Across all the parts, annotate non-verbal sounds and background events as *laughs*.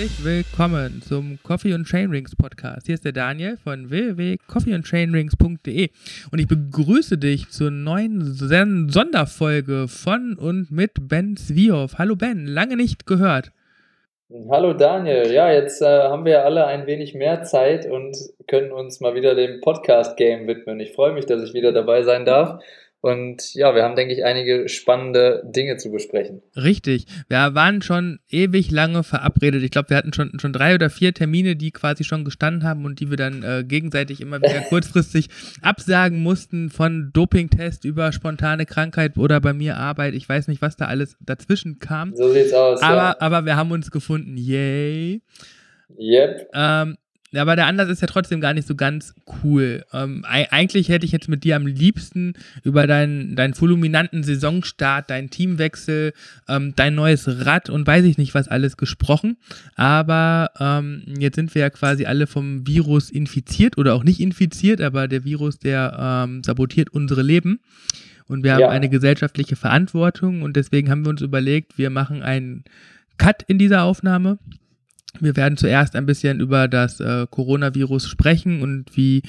Herzlich willkommen zum Coffee und Chainrings Podcast. Hier ist der Daniel von www.coffeeandchainrings.de und ich begrüße dich zur neuen Sonderfolge von und mit Ben Svioff. Hallo Ben, lange nicht gehört. Hallo Daniel, ja, jetzt äh, haben wir alle ein wenig mehr Zeit und können uns mal wieder dem Podcast-Game widmen. Ich freue mich, dass ich wieder dabei sein darf und ja, wir haben, denke ich, einige spannende Dinge zu besprechen. Richtig. Wir waren schon ewig lange verabredet. Ich glaube, wir hatten schon, schon drei oder vier Termine, die quasi schon gestanden haben und die wir dann äh, gegenseitig immer wieder *laughs* kurzfristig absagen mussten, von Dopingtest über spontane Krankheit oder bei mir Arbeit. Ich weiß nicht, was da alles dazwischen kam. So sieht's aus. Aber, ja. aber wir haben uns gefunden. Yay. Yep. Ähm, aber der Anlass ist ja trotzdem gar nicht so ganz cool. Ähm, eigentlich hätte ich jetzt mit dir am liebsten über deinen, deinen fulminanten Saisonstart, deinen Teamwechsel, ähm, dein neues Rad und weiß ich nicht was alles gesprochen. Aber ähm, jetzt sind wir ja quasi alle vom Virus infiziert oder auch nicht infiziert, aber der Virus, der ähm, sabotiert unsere Leben. Und wir haben ja. eine gesellschaftliche Verantwortung und deswegen haben wir uns überlegt, wir machen einen Cut in dieser Aufnahme wir werden zuerst ein bisschen über das äh, Coronavirus sprechen und wie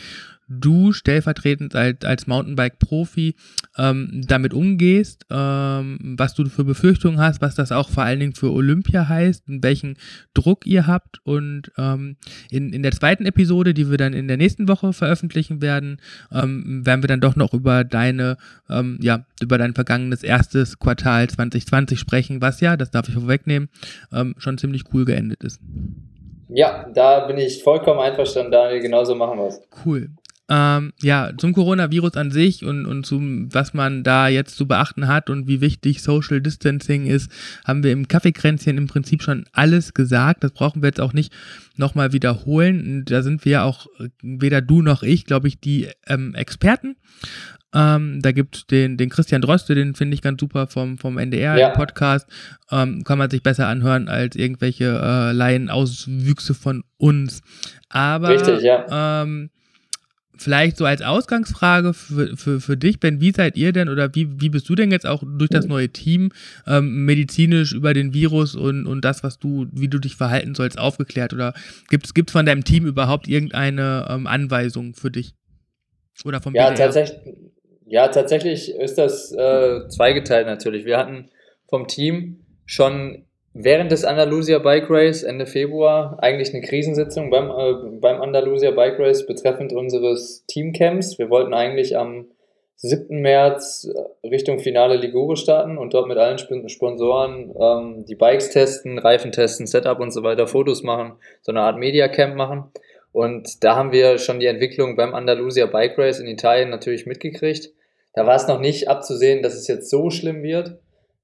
du stellvertretend als, als Mountainbike-Profi ähm, damit umgehst, ähm, was du für Befürchtungen hast, was das auch vor allen Dingen für Olympia heißt, und welchen Druck ihr habt. Und ähm, in, in der zweiten Episode, die wir dann in der nächsten Woche veröffentlichen werden, ähm, werden wir dann doch noch über deine, ähm, ja, über dein vergangenes erstes Quartal 2020 sprechen, was ja, das darf ich vorwegnehmen, ähm, schon ziemlich cool geendet ist. Ja, da bin ich vollkommen einverstanden, Daniel. Genauso machen wir es. Cool. Ähm, ja, zum Coronavirus an sich und, und zum, was man da jetzt zu beachten hat und wie wichtig Social Distancing ist, haben wir im Kaffeekränzchen im Prinzip schon alles gesagt. Das brauchen wir jetzt auch nicht nochmal wiederholen. Da sind wir ja auch, weder du noch ich, glaube ich, die ähm, Experten. Ähm, da gibt es den, den Christian Droste, den finde ich ganz super vom, vom NDR-Podcast. Ja. Ähm, kann man sich besser anhören als irgendwelche äh, Laienauswüchse von uns. Aber Richtig, ja. ähm, vielleicht so als Ausgangsfrage für, für, für dich, Ben, wie seid ihr denn oder wie, wie bist du denn jetzt auch durch das neue Team ähm, medizinisch über den Virus und, und das, was du, wie du dich verhalten sollst, aufgeklärt? Oder gibt es von deinem Team überhaupt irgendeine ähm, Anweisung für dich? Oder vom ja, BDR? Tatsächlich, ja, tatsächlich ist das äh, zweigeteilt natürlich. Wir hatten vom Team schon während des Andalusia Bike Race Ende Februar eigentlich eine Krisensitzung beim, äh, beim Andalusia Bike Race betreffend unseres Teamcamps. Wir wollten eigentlich am 7. März äh, Richtung Finale Ligure starten und dort mit allen Sponsoren ähm, die Bikes testen, Reifen testen, Setup und so weiter, Fotos machen, so eine Art Media Camp machen. Und da haben wir schon die Entwicklung beim Andalusia Bike Race in Italien natürlich mitgekriegt. Da war es noch nicht abzusehen, dass es jetzt so schlimm wird.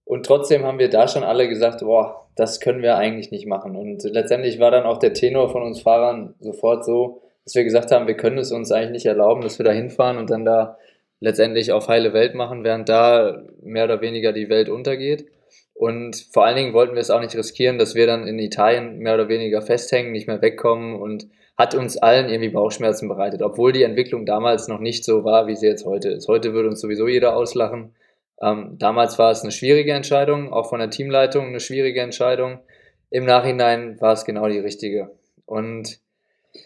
Und trotzdem haben wir da schon alle gesagt, boah, das können wir eigentlich nicht machen. Und letztendlich war dann auch der Tenor von uns Fahrern sofort so, dass wir gesagt haben, wir können es uns eigentlich nicht erlauben, dass wir da hinfahren und dann da letztendlich auf heile Welt machen, während da mehr oder weniger die Welt untergeht. Und vor allen Dingen wollten wir es auch nicht riskieren, dass wir dann in Italien mehr oder weniger festhängen, nicht mehr wegkommen und hat uns allen irgendwie Bauchschmerzen bereitet, obwohl die Entwicklung damals noch nicht so war, wie sie jetzt heute ist. Heute würde uns sowieso jeder auslachen. Ähm, damals war es eine schwierige Entscheidung, auch von der Teamleitung eine schwierige Entscheidung. Im Nachhinein war es genau die richtige. Und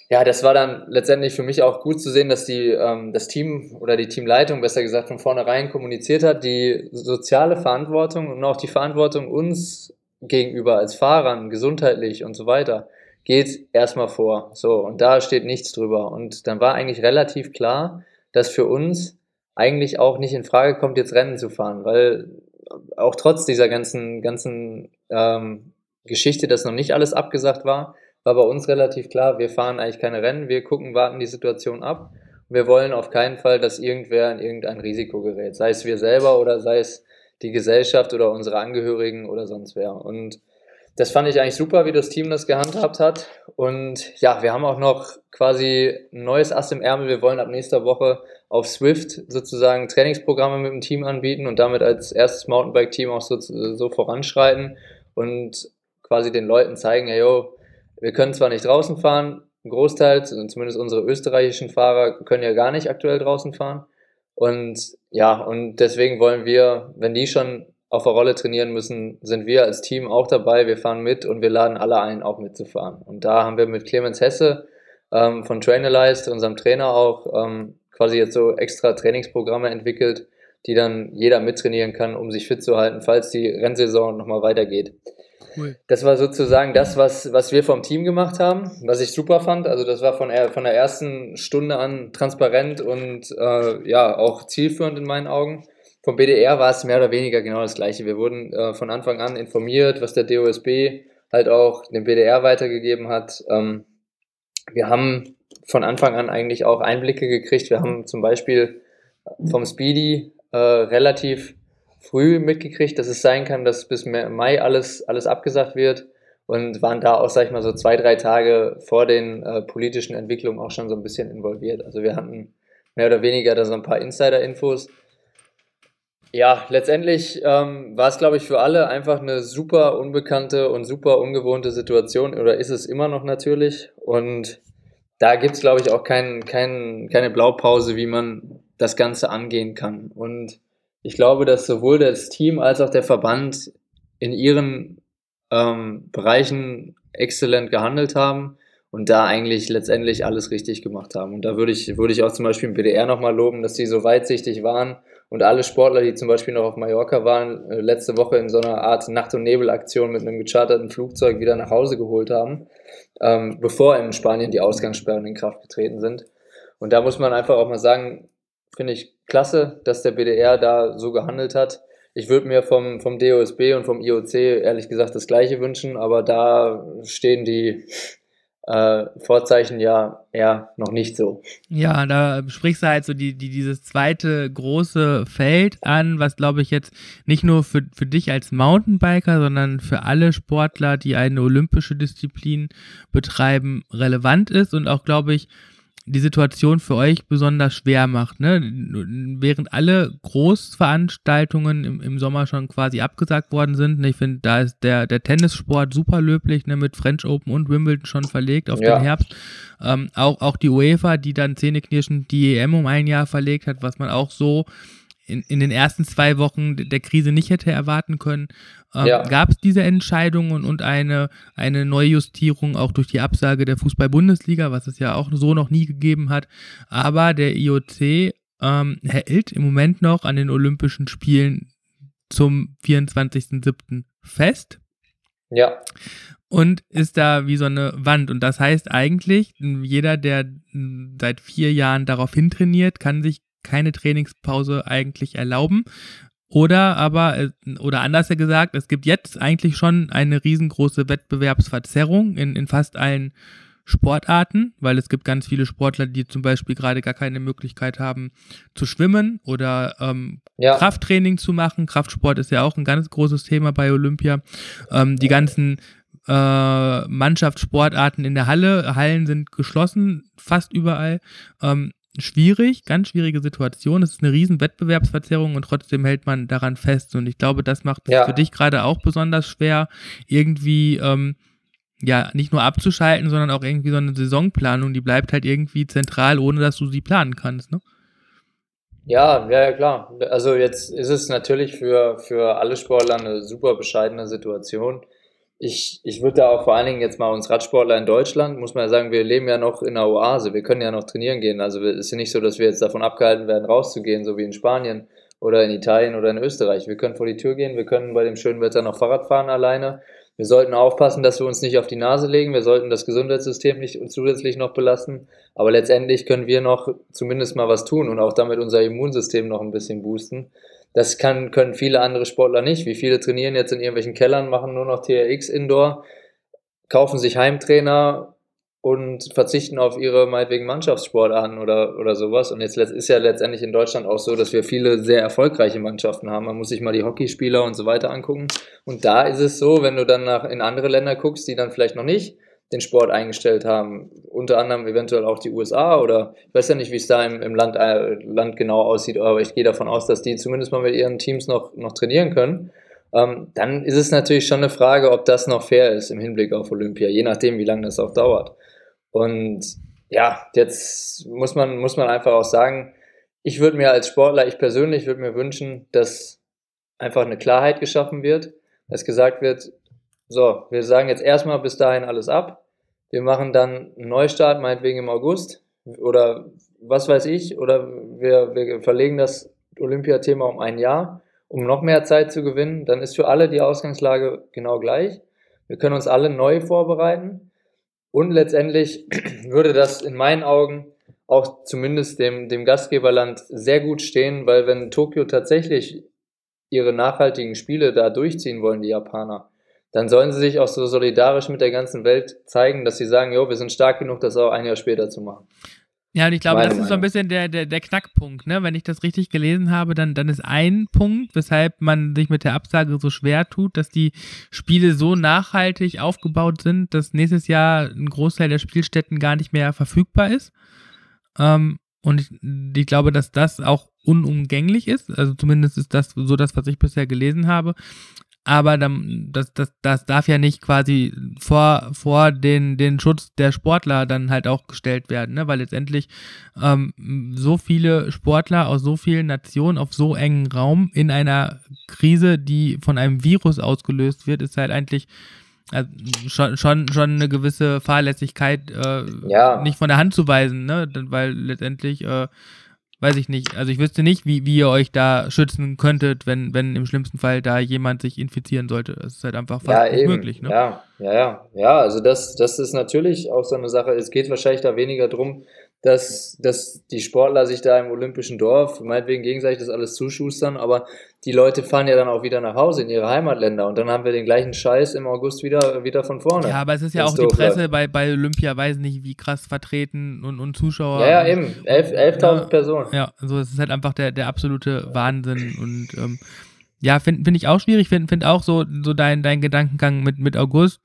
ja, das war dann letztendlich für mich auch gut zu sehen, dass die, ähm, das Team oder die Teamleitung, besser gesagt, von vornherein kommuniziert hat, die soziale Verantwortung und auch die Verantwortung uns gegenüber als Fahrern, gesundheitlich und so weiter, geht erstmal vor. So, und da steht nichts drüber. Und dann war eigentlich relativ klar, dass für uns eigentlich auch nicht in Frage kommt, jetzt Rennen zu fahren, weil auch trotz dieser ganzen, ganzen ähm, Geschichte, dass noch nicht alles abgesagt war, war bei uns relativ klar, wir fahren eigentlich keine Rennen, wir gucken, warten die Situation ab. Wir wollen auf keinen Fall, dass irgendwer in irgendein Risiko gerät, sei es wir selber oder sei es die Gesellschaft oder unsere Angehörigen oder sonst wer. Und das fand ich eigentlich super, wie das Team das gehandhabt hat. Und ja, wir haben auch noch quasi ein neues Ass im Ärmel. Wir wollen ab nächster Woche auf Swift sozusagen Trainingsprogramme mit dem Team anbieten und damit als erstes Mountainbike-Team auch so, so voranschreiten und quasi den Leuten zeigen, hey, yo, wir können zwar nicht draußen fahren, ein Großteil, zumindest unsere österreichischen Fahrer, können ja gar nicht aktuell draußen fahren. Und ja, und deswegen wollen wir, wenn die schon auf der Rolle trainieren müssen, sind wir als Team auch dabei. Wir fahren mit und wir laden alle ein, auch mitzufahren. Und da haben wir mit Clemens Hesse ähm, von Trainerlize, unserem Trainer auch, ähm, quasi jetzt so extra Trainingsprogramme entwickelt, die dann jeder mittrainieren kann, um sich fit zu halten, falls die Rennsaison nochmal weitergeht. Cool. Das war sozusagen das, was, was wir vom Team gemacht haben, was ich super fand. Also das war von, von der ersten Stunde an transparent und äh, ja, auch zielführend in meinen Augen. Vom BDR war es mehr oder weniger genau das Gleiche. Wir wurden äh, von Anfang an informiert, was der DOSB halt auch dem BDR weitergegeben hat. Ähm, wir haben von Anfang an eigentlich auch Einblicke gekriegt. Wir haben zum Beispiel vom Speedy äh, relativ früh mitgekriegt, dass es sein kann, dass bis Mai alles, alles abgesagt wird und waren da auch, sag ich mal, so zwei, drei Tage vor den äh, politischen Entwicklungen auch schon so ein bisschen involviert. Also wir hatten mehr oder weniger da so ein paar Insider-Infos ja, letztendlich ähm, war es, glaube ich, für alle einfach eine super unbekannte und super ungewohnte Situation oder ist es immer noch natürlich. Und da gibt es, glaube ich, auch kein, kein, keine Blaupause, wie man das Ganze angehen kann. Und ich glaube, dass sowohl das Team als auch der Verband in ihren ähm, Bereichen exzellent gehandelt haben und da eigentlich letztendlich alles richtig gemacht haben. Und da würde ich, würde ich auch zum Beispiel im BDR nochmal loben, dass sie so weitsichtig waren und alle Sportler, die zum Beispiel noch auf Mallorca waren, äh, letzte Woche in so einer Art Nacht- und Nebel-Aktion mit einem gecharterten Flugzeug wieder nach Hause geholt haben, ähm, bevor in Spanien die Ausgangssperren in Kraft getreten sind. Und da muss man einfach auch mal sagen, finde ich klasse, dass der BDR da so gehandelt hat. Ich würde mir vom, vom DOSB und vom IOC ehrlich gesagt das Gleiche wünschen, aber da stehen die äh, Vorzeichen ja eher noch nicht so. Ja, da sprichst du halt so die, die, dieses zweite große Feld an, was glaube ich jetzt nicht nur für, für dich als Mountainbiker, sondern für alle Sportler, die eine olympische Disziplin betreiben, relevant ist und auch glaube ich die Situation für euch besonders schwer macht. Ne? Während alle Großveranstaltungen im, im Sommer schon quasi abgesagt worden sind. Ne? Ich finde, da ist der, der Tennissport super löblich, ne? mit French Open und Wimbledon schon verlegt auf ja. den Herbst. Ähm, auch, auch die UEFA, die dann zähneknirschend die EM um ein Jahr verlegt hat, was man auch so in, in den ersten zwei Wochen der Krise nicht hätte erwarten können. Ähm, ja. Gab es diese Entscheidungen und eine, eine Neujustierung auch durch die Absage der Fußball-Bundesliga, was es ja auch so noch nie gegeben hat. Aber der IOC ähm, hält im Moment noch an den Olympischen Spielen zum 24.07. fest. Ja. Und ist da wie so eine Wand. Und das heißt eigentlich, jeder, der seit vier Jahren darauf hintrainiert, kann sich keine Trainingspause eigentlich erlauben. Oder aber, äh, oder anders gesagt, es gibt jetzt eigentlich schon eine riesengroße Wettbewerbsverzerrung in, in fast allen Sportarten, weil es gibt ganz viele Sportler, die zum Beispiel gerade gar keine Möglichkeit haben zu schwimmen oder ähm, ja. Krafttraining zu machen. Kraftsport ist ja auch ein ganz großes Thema bei Olympia. Ähm, die ganzen äh, Mannschaftssportarten in der Halle, Hallen sind geschlossen, fast überall. Ähm, schwierig, ganz schwierige Situation. Es ist eine riesen Wettbewerbsverzerrung und trotzdem hält man daran fest. Und ich glaube, das macht es ja. für dich gerade auch besonders schwer, irgendwie ähm, ja nicht nur abzuschalten, sondern auch irgendwie so eine Saisonplanung, die bleibt halt irgendwie zentral, ohne dass du sie planen kannst, ne? Ja, ja, ja, klar. Also jetzt ist es natürlich für, für alle Sportler eine super bescheidene Situation ich, ich würde da auch vor allen Dingen jetzt mal uns Radsportler in Deutschland, muss man ja sagen, wir leben ja noch in einer Oase, wir können ja noch trainieren gehen. Also es ist ja nicht so, dass wir jetzt davon abgehalten werden, rauszugehen, so wie in Spanien oder in Italien oder in Österreich. Wir können vor die Tür gehen, wir können bei dem schönen Wetter noch Fahrrad fahren alleine. Wir sollten aufpassen, dass wir uns nicht auf die Nase legen. Wir sollten das Gesundheitssystem nicht zusätzlich noch belasten. Aber letztendlich können wir noch zumindest mal was tun und auch damit unser Immunsystem noch ein bisschen boosten. Das kann, können viele andere Sportler nicht. Wie viele trainieren jetzt in irgendwelchen Kellern, machen nur noch TRX Indoor, kaufen sich Heimtrainer und verzichten auf ihre meinetwegen Mannschaftssportarten oder, oder sowas. Und jetzt ist ja letztendlich in Deutschland auch so, dass wir viele sehr erfolgreiche Mannschaften haben. Man muss sich mal die Hockeyspieler und so weiter angucken. Und da ist es so, wenn du dann nach, in andere Länder guckst, die dann vielleicht noch nicht den Sport eingestellt haben. Unter anderem eventuell auch die USA oder ich weiß ja nicht, wie es da im, im Land, äh, Land genau aussieht, aber ich gehe davon aus, dass die zumindest mal mit ihren Teams noch, noch trainieren können. Ähm, dann ist es natürlich schon eine Frage, ob das noch fair ist im Hinblick auf Olympia, je nachdem, wie lange das auch dauert. Und ja, jetzt muss man, muss man einfach auch sagen, ich würde mir als Sportler, ich persönlich würde mir wünschen, dass einfach eine Klarheit geschaffen wird, dass gesagt wird, so, wir sagen jetzt erstmal bis dahin alles ab. Wir machen dann einen Neustart, meinetwegen im August oder was weiß ich, oder wir, wir verlegen das Olympiathema um ein Jahr, um noch mehr Zeit zu gewinnen. Dann ist für alle die Ausgangslage genau gleich. Wir können uns alle neu vorbereiten. Und letztendlich *clears throat* würde das in meinen Augen auch zumindest dem, dem Gastgeberland sehr gut stehen, weil wenn Tokio tatsächlich ihre nachhaltigen Spiele da durchziehen wollen, die Japaner, dann sollen sie sich auch so solidarisch mit der ganzen Welt zeigen, dass sie sagen, jo, wir sind stark genug, das auch ein Jahr später zu machen. Ja, und ich glaube, Meine das ist so ein bisschen der, der, der Knackpunkt, ne? Wenn ich das richtig gelesen habe, dann, dann ist ein Punkt, weshalb man sich mit der Absage so schwer tut, dass die Spiele so nachhaltig aufgebaut sind, dass nächstes Jahr ein Großteil der Spielstätten gar nicht mehr verfügbar ist. Ähm, und ich, ich, glaube, dass das auch unumgänglich ist. Also zumindest ist das so das, was ich bisher gelesen habe aber dann, das, das, das darf ja nicht quasi vor, vor den, den Schutz der Sportler dann halt auch gestellt werden, ne? weil letztendlich ähm, so viele Sportler aus so vielen Nationen auf so engen Raum in einer Krise, die von einem Virus ausgelöst wird, ist halt eigentlich also schon, schon, schon eine gewisse Fahrlässigkeit äh, ja. nicht von der Hand zu weisen, ne? weil letztendlich äh, weiß ich nicht. Also ich wüsste nicht, wie, wie ihr euch da schützen könntet, wenn, wenn im schlimmsten Fall da jemand sich infizieren sollte. Das ist halt einfach fast ja, unmöglich. Ne? Ja, ja, ja. Ja, also das, das ist natürlich auch so eine Sache. Es geht wahrscheinlich da weniger drum, dass, dass die Sportler sich da im olympischen Dorf meinetwegen gegenseitig das alles zuschustern, aber die Leute fahren ja dann auch wieder nach Hause in ihre Heimatländer und dann haben wir den gleichen Scheiß im August wieder, wieder von vorne. Ja, aber es ist ja auch die Presse bei, bei Olympia, weiß nicht, wie krass vertreten und, und Zuschauer. Ja, ja, eben. 11.000 11 ja, Personen. Ja, so es ist halt einfach der, der absolute Wahnsinn und ähm, ja, finde find ich auch schwierig, finde find auch so, so dein, dein Gedankengang mit, mit August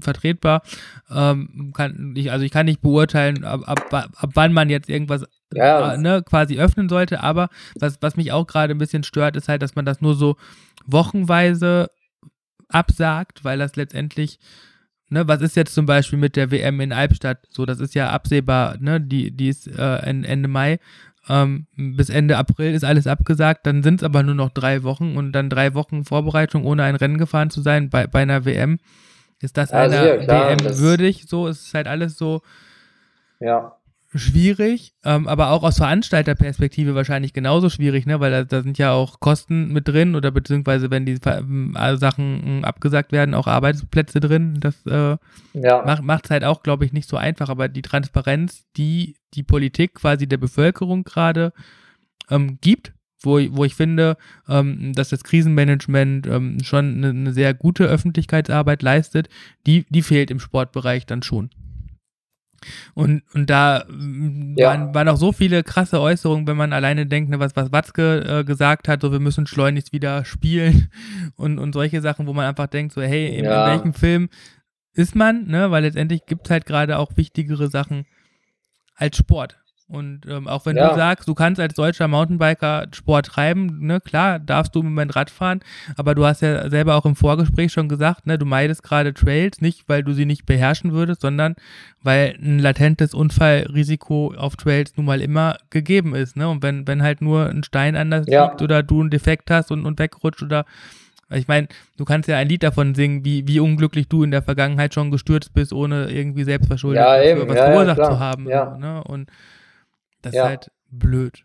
vertretbar. Ähm, kann ich, also ich kann nicht beurteilen, ab, ab, ab wann man jetzt irgendwas ja. äh, ne, quasi öffnen sollte, aber was, was mich auch gerade ein bisschen stört, ist halt, dass man das nur so wochenweise absagt, weil das letztendlich Ne, was ist jetzt zum Beispiel mit der WM in Albstadt? So, das ist ja absehbar, ne? Die, die ist äh, Ende Mai. Ähm, bis Ende April ist alles abgesagt, dann sind es aber nur noch drei Wochen und dann drei Wochen Vorbereitung, ohne ein Rennen gefahren zu sein bei, bei einer WM. Ist das ja, einer WM würdig? So ist es halt alles so ja. schwierig, ähm, aber auch aus Veranstalterperspektive wahrscheinlich genauso schwierig, ne? Weil da, da, sind ja auch Kosten mit drin oder beziehungsweise wenn die Sachen abgesagt werden, auch Arbeitsplätze drin. Das äh, ja. macht es halt auch, glaube ich, nicht so einfach. Aber die Transparenz, die die Politik quasi der Bevölkerung gerade ähm, gibt, wo, wo ich finde, ähm, dass das Krisenmanagement ähm, schon eine, eine, sehr gute Öffentlichkeitsarbeit leistet, die, die fehlt im Sportbereich dann schon. Und, und da ja. waren, waren auch so viele krasse Äußerungen, wenn man alleine denkt, ne, was, was Watzke äh, gesagt hat, so wir müssen schleunigst wieder spielen *laughs* und, und solche Sachen, wo man einfach denkt, so hey, in, ja. in welchem Film ist man, ne? Weil letztendlich gibt es halt gerade auch wichtigere Sachen als Sport. Und ähm, auch wenn ja. du sagst, du kannst als deutscher Mountainbiker Sport treiben, ne, klar, darfst du im Moment Rad fahren, aber du hast ja selber auch im Vorgespräch schon gesagt, ne, du meidest gerade Trails, nicht weil du sie nicht beherrschen würdest, sondern weil ein latentes Unfallrisiko auf Trails nun mal immer gegeben ist, ne? Und wenn, wenn halt nur ein Stein anders ja. liegt oder du einen Defekt hast und, und wegrutscht oder ich meine, du kannst ja ein Lied davon singen, wie, wie unglücklich du in der Vergangenheit schon gestürzt bist, ohne irgendwie selbstverschuldet ja, dafür was ja, verursacht zu haben. Ja. Ne? Und das ja. ist halt blöd.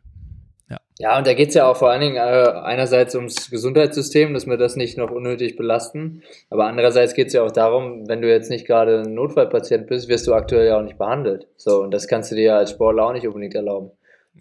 Ja, ja und da geht es ja auch vor allen Dingen äh, einerseits ums Gesundheitssystem, dass wir das nicht noch unnötig belasten. Aber andererseits geht es ja auch darum, wenn du jetzt nicht gerade ein Notfallpatient bist, wirst du aktuell ja auch nicht behandelt. So, und das kannst du dir ja als Sportler auch nicht unbedingt erlauben.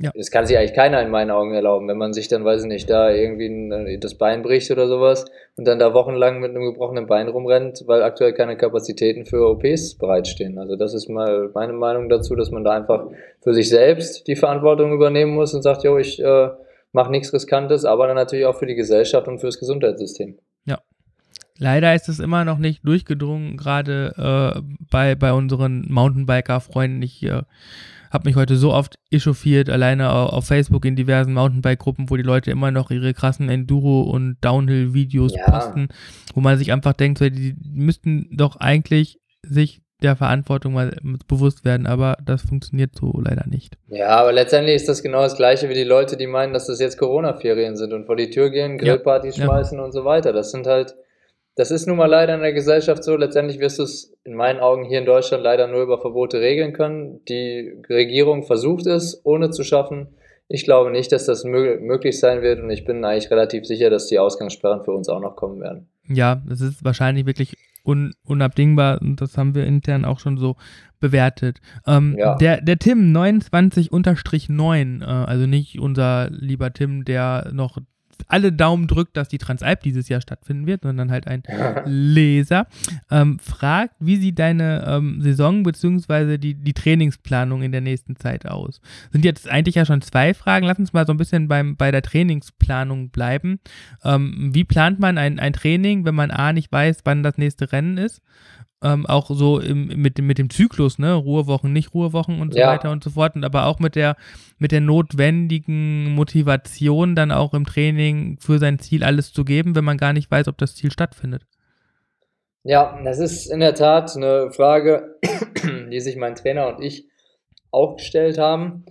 Ja. Das kann sich eigentlich keiner in meinen Augen erlauben, wenn man sich dann, weiß ich nicht, da irgendwie äh, das Bein bricht oder sowas und dann da wochenlang mit einem gebrochenen Bein rumrennt, weil aktuell keine Kapazitäten für OPs bereitstehen. Also das ist mal meine Meinung dazu, dass man da einfach für sich selbst die Verantwortung übernehmen muss und sagt, jo, ich äh, mache nichts Riskantes, aber dann natürlich auch für die Gesellschaft und fürs Gesundheitssystem. Ja. Leider ist es immer noch nicht durchgedrungen, gerade äh, bei, bei unseren Mountainbiker-Freunden. Ich äh, habe mich heute so oft echauffiert, alleine auf Facebook in diversen Mountainbike-Gruppen, wo die Leute immer noch ihre krassen Enduro- und Downhill-Videos ja. posten, wo man sich einfach denkt, die müssten doch eigentlich sich der Verantwortung mal bewusst werden, aber das funktioniert so leider nicht. Ja, aber letztendlich ist das genau das Gleiche wie die Leute, die meinen, dass das jetzt Corona-Ferien sind und vor die Tür gehen, Grillpartys ja. schmeißen ja. und so weiter. Das sind halt, das ist nun mal leider in der Gesellschaft so. Letztendlich wirst du es in meinen Augen hier in Deutschland leider nur über Verbote regeln können. Die Regierung versucht es, ohne zu schaffen. Ich glaube nicht, dass das möglich sein wird und ich bin eigentlich relativ sicher, dass die Ausgangssperren für uns auch noch kommen werden. Ja, es ist wahrscheinlich wirklich un unabdingbar und das haben wir intern auch schon so bewertet. Ähm, ja. der, der Tim 29-9, äh, also nicht unser lieber Tim, der noch alle Daumen drückt, dass die Transalp dieses Jahr stattfinden wird, sondern halt ein Leser, ähm, fragt, wie sieht deine ähm, Saison bzw. Die, die Trainingsplanung in der nächsten Zeit aus? Sind jetzt eigentlich ja schon zwei Fragen. Lass uns mal so ein bisschen beim, bei der Trainingsplanung bleiben. Ähm, wie plant man ein, ein Training, wenn man A nicht weiß, wann das nächste Rennen ist? Ähm, auch so im, mit, mit dem Zyklus, ne, Ruhewochen, nicht Ruhewochen und so ja. weiter und so fort. Und aber auch mit der, mit der notwendigen Motivation, dann auch im Training für sein Ziel alles zu geben, wenn man gar nicht weiß, ob das Ziel stattfindet. Ja, das ist in der Tat eine Frage, *clears throat* die sich mein Trainer und ich auch gestellt haben.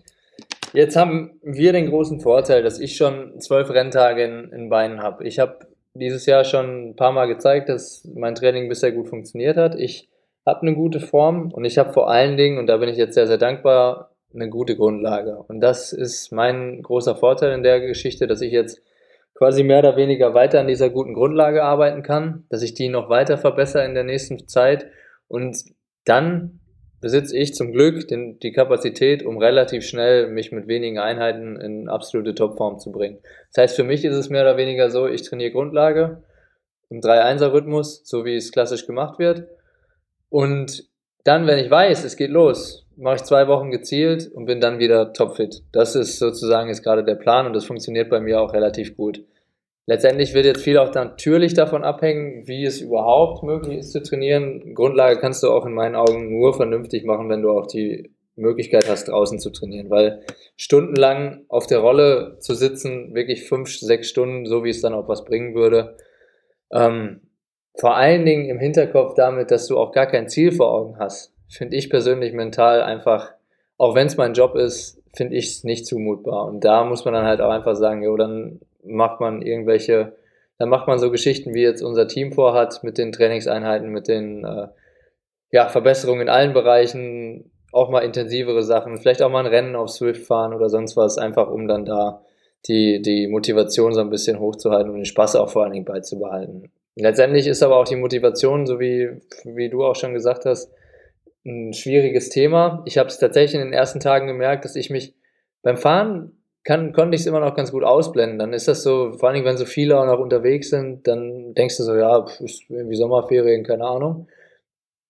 Jetzt haben wir den großen Vorteil, dass ich schon zwölf Renntage in, in Beinen habe. Ich habe dieses Jahr schon ein paar Mal gezeigt, dass mein Training bisher gut funktioniert hat. Ich habe eine gute Form und ich habe vor allen Dingen, und da bin ich jetzt sehr, sehr dankbar, eine gute Grundlage. Und das ist mein großer Vorteil in der Geschichte, dass ich jetzt quasi mehr oder weniger weiter an dieser guten Grundlage arbeiten kann, dass ich die noch weiter verbessere in der nächsten Zeit und dann besitze ich zum Glück den, die Kapazität, um relativ schnell mich mit wenigen Einheiten in absolute Topform zu bringen. Das heißt, für mich ist es mehr oder weniger so, ich trainiere Grundlage im 3-1er-Rhythmus, so wie es klassisch gemacht wird. Und dann, wenn ich weiß, es geht los, mache ich zwei Wochen gezielt und bin dann wieder topfit. Das ist sozusagen jetzt gerade der Plan und das funktioniert bei mir auch relativ gut. Letztendlich wird jetzt viel auch natürlich davon abhängen, wie es überhaupt möglich ist zu trainieren. Grundlage kannst du auch in meinen Augen nur vernünftig machen, wenn du auch die Möglichkeit hast, draußen zu trainieren, weil stundenlang auf der Rolle zu sitzen, wirklich fünf, sechs Stunden, so wie es dann auch was bringen würde, ähm, vor allen Dingen im Hinterkopf damit, dass du auch gar kein Ziel vor Augen hast, finde ich persönlich mental einfach, auch wenn es mein Job ist, finde ich es nicht zumutbar. Und da muss man dann halt auch einfach sagen, jo, dann macht man irgendwelche, dann macht man so Geschichten, wie jetzt unser Team vorhat, mit den Trainingseinheiten, mit den äh, ja, Verbesserungen in allen Bereichen, auch mal intensivere Sachen, vielleicht auch mal ein Rennen auf Swift fahren oder sonst was, einfach um dann da die, die Motivation so ein bisschen hochzuhalten und den Spaß auch vor allen Dingen beizubehalten. Letztendlich ist aber auch die Motivation, so wie, wie du auch schon gesagt hast, ein schwieriges Thema. Ich habe es tatsächlich in den ersten Tagen gemerkt, dass ich mich beim Fahren kann, konnte ich es immer noch ganz gut ausblenden. Dann ist das so, vor allem wenn so viele auch noch unterwegs sind, dann denkst du so, ja, ist irgendwie Sommerferien, keine Ahnung.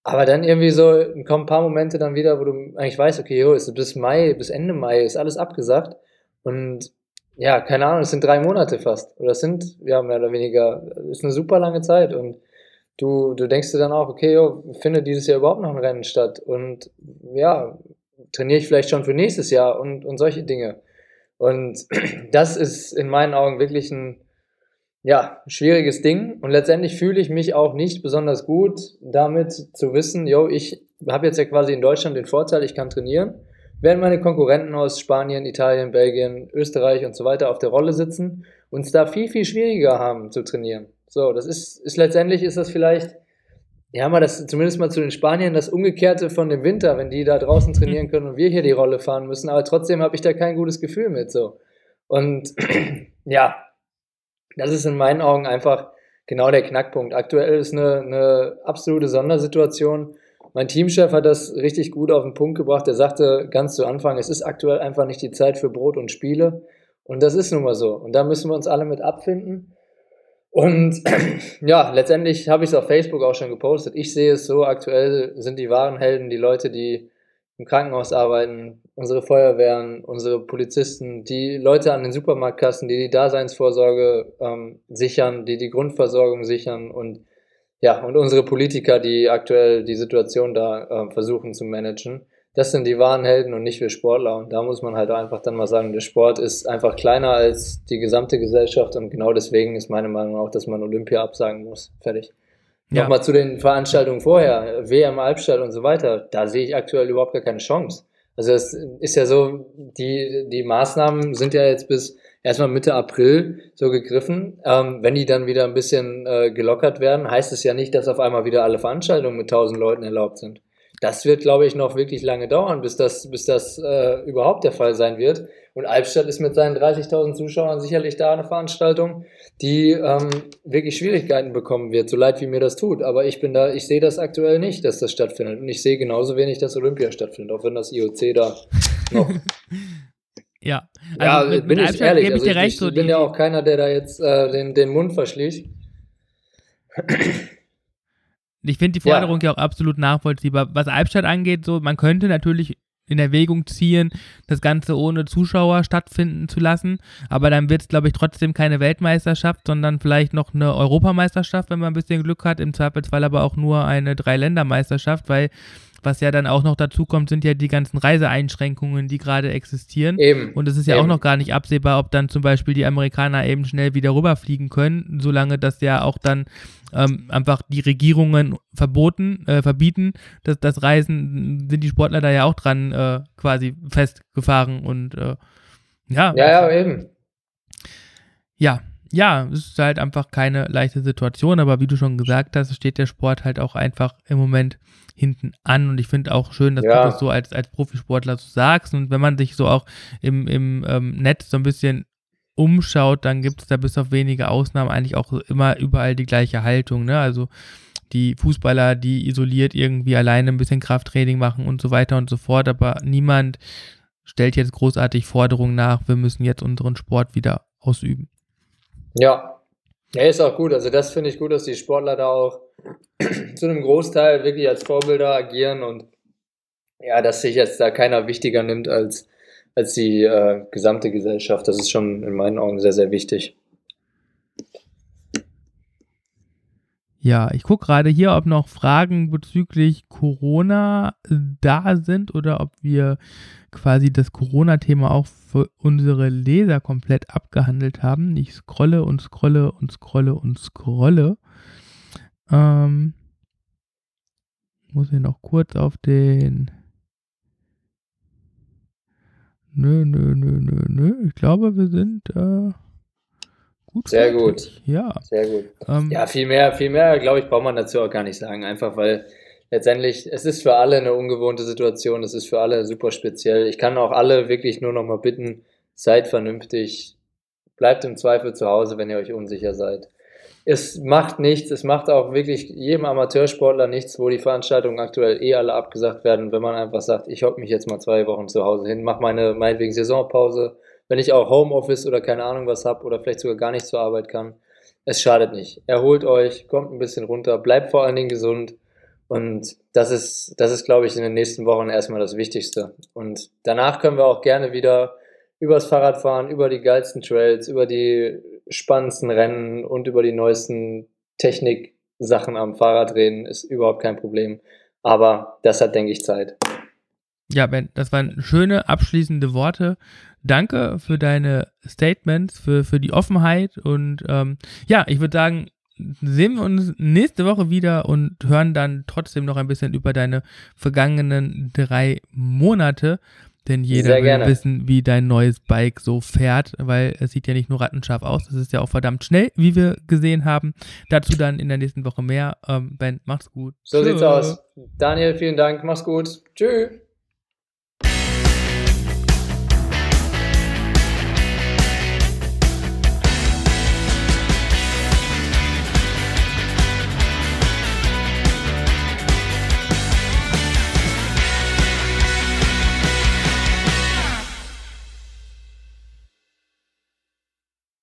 Aber dann irgendwie so kommen ein paar Momente dann wieder, wo du eigentlich weißt, okay, jo, ist bis Mai, bis Ende Mai ist alles abgesagt. Und ja, keine Ahnung, es sind drei Monate fast. Oder es sind, ja, mehr oder weniger, ist eine super lange Zeit. Und du, du denkst dir dann auch, okay, jo, findet dieses Jahr überhaupt noch ein Rennen statt? Und ja, trainiere ich vielleicht schon für nächstes Jahr und, und solche Dinge. Und *clears throat* das ist in meinen Augen wirklich ein ja, schwieriges Ding. Und letztendlich fühle ich mich auch nicht besonders gut damit zu wissen, yo, ich habe jetzt ja quasi in Deutschland den Vorteil, ich kann trainieren, während meine Konkurrenten aus Spanien, Italien, Belgien, Österreich und so weiter auf der Rolle sitzen und es da viel, viel schwieriger haben zu trainieren. So, das ist, ist letztendlich ist das vielleicht ja, mal das zumindest mal zu den Spaniern das Umgekehrte von dem Winter, wenn die da draußen trainieren können und wir hier die Rolle fahren müssen. Aber trotzdem habe ich da kein gutes Gefühl mit so. Und *clears throat* ja, das ist in meinen Augen einfach genau der Knackpunkt. Aktuell ist eine, eine absolute Sondersituation. Mein Teamchef hat das richtig gut auf den Punkt gebracht. Er sagte ganz zu Anfang, es ist aktuell einfach nicht die Zeit für Brot und Spiele. Und das ist nun mal so. Und da müssen wir uns alle mit abfinden. Und *clears throat* ja, letztendlich habe ich es auf Facebook auch schon gepostet. Ich sehe es so, aktuell sind die wahren Helden die Leute, die im Krankenhaus arbeiten, unsere Feuerwehren, unsere Polizisten, die Leute an den Supermarktkassen, die die Daseinsvorsorge ähm, sichern, die die Grundversorgung sichern und ja, und unsere Politiker, die aktuell die Situation da äh, versuchen zu managen das sind die wahren Helden und nicht wir Sportler. Und da muss man halt einfach dann mal sagen, der Sport ist einfach kleiner als die gesamte Gesellschaft und genau deswegen ist meine Meinung auch, dass man Olympia absagen muss. Fertig. Ja. Nochmal zu den Veranstaltungen vorher, WM Albstadt und so weiter, da sehe ich aktuell überhaupt gar keine Chance. Also es ist ja so, die, die Maßnahmen sind ja jetzt bis erstmal Mitte April so gegriffen. Ähm, wenn die dann wieder ein bisschen äh, gelockert werden, heißt es ja nicht, dass auf einmal wieder alle Veranstaltungen mit 1000 Leuten erlaubt sind. Das wird, glaube ich, noch wirklich lange dauern, bis das, bis das äh, überhaupt der Fall sein wird. Und Albstadt ist mit seinen 30.000 Zuschauern sicherlich da eine Veranstaltung, die ähm, wirklich Schwierigkeiten bekommen wird, so leid wie mir das tut. Aber ich bin da, ich sehe das aktuell nicht, dass das stattfindet. Und ich sehe genauso wenig, dass Olympia stattfindet, auch wenn das IOC da noch. *laughs* ja, also ja, mit, bin mit ich ehrlich. Ich, also ich, recht, ich so bin ja auch keiner, der da jetzt äh, den, den Mund verschließt. Ich finde die Forderung ja. ja. auch absolut nachvollziehbar. Was Albstadt angeht, so, man könnte natürlich in Erwägung ziehen, das Ganze ohne Zuschauer stattfinden zu lassen. Aber dann wird es, glaube ich, trotzdem keine Weltmeisterschaft, sondern vielleicht noch eine Europameisterschaft, wenn man ein bisschen Glück hat. Im Zweifelsfall aber auch nur eine Dreiländermeisterschaft, weil was ja dann auch noch dazu kommt, sind ja die ganzen Reiseeinschränkungen, die gerade existieren. Eben. Und es ist ja eben. auch noch gar nicht absehbar, ob dann zum Beispiel die Amerikaner eben schnell wieder rüberfliegen können, solange das ja auch dann ähm, einfach die Regierungen verboten, äh, verbieten. Das, das Reisen sind die Sportler da ja auch dran äh, quasi festgefahren und äh, ja. Ja, ja, eben. Ja, ja, es ist halt einfach keine leichte Situation, aber wie du schon gesagt hast, steht der Sport halt auch einfach im Moment hinten an und ich finde auch schön, dass ja. du das so als, als Profisportler so sagst und wenn man sich so auch im, im ähm, Netz so ein bisschen umschaut, dann gibt es da bis auf wenige Ausnahmen eigentlich auch immer überall die gleiche Haltung, ne? Also die Fußballer, die isoliert irgendwie alleine ein bisschen Krafttraining machen und so weiter und so fort, aber niemand stellt jetzt großartig Forderungen nach, wir müssen jetzt unseren Sport wieder ausüben. Ja, ja, ist auch gut. Also das finde ich gut, dass die Sportler da auch *clears throat* zu einem Großteil wirklich als Vorbilder agieren und ja, dass sich jetzt da keiner wichtiger nimmt als, als die äh, gesamte Gesellschaft. Das ist schon in meinen Augen sehr, sehr wichtig. Ja, ich gucke gerade hier, ob noch Fragen bezüglich Corona da sind oder ob wir quasi das Corona-Thema auch für unsere Leser komplett abgehandelt haben. Ich scrolle und scrolle und scrolle und scrolle. Ähm, muss ich noch kurz auf den. Nö, nö, nö, nö, nö. Ich glaube, wir sind. Äh Gut Sehr fertig. gut. Ja. Sehr gut. Ähm, ja, viel mehr, viel mehr, glaube ich, braucht man dazu auch gar nicht sagen. Einfach weil letztendlich, es ist für alle eine ungewohnte Situation, es ist für alle super speziell. Ich kann auch alle wirklich nur noch mal bitten, seid vernünftig, bleibt im Zweifel zu Hause, wenn ihr euch unsicher seid. Es macht nichts, es macht auch wirklich jedem Amateursportler nichts, wo die Veranstaltungen aktuell eh alle abgesagt werden, wenn man einfach sagt, ich hocke mich jetzt mal zwei Wochen zu Hause hin, mache meine meinetwegen Saisonpause, wenn ich auch Homeoffice oder keine Ahnung was habe oder vielleicht sogar gar nicht zur Arbeit kann. Es schadet nicht. Erholt euch, kommt ein bisschen runter, bleibt vor allen Dingen gesund. Und das ist, das ist, glaube ich, in den nächsten Wochen erstmal das Wichtigste. Und danach können wir auch gerne wieder übers Fahrrad fahren, über die geilsten Trails, über die spannendsten Rennen und über die neuesten Technik-Sachen am Fahrrad reden. Ist überhaupt kein Problem. Aber das hat, denke ich, Zeit. Ja, Ben, das waren schöne abschließende Worte. Danke für deine Statements, für, für die Offenheit und ähm, ja, ich würde sagen, sehen wir uns nächste Woche wieder und hören dann trotzdem noch ein bisschen über deine vergangenen drei Monate. Denn jeder will wissen, wie dein neues Bike so fährt, weil es sieht ja nicht nur rattenscharf aus, es ist ja auch verdammt schnell, wie wir gesehen haben. Dazu dann in der nächsten Woche mehr. Ähm, ben, mach's gut. So Tschö. sieht's aus. Daniel, vielen Dank, mach's gut. Tschüss.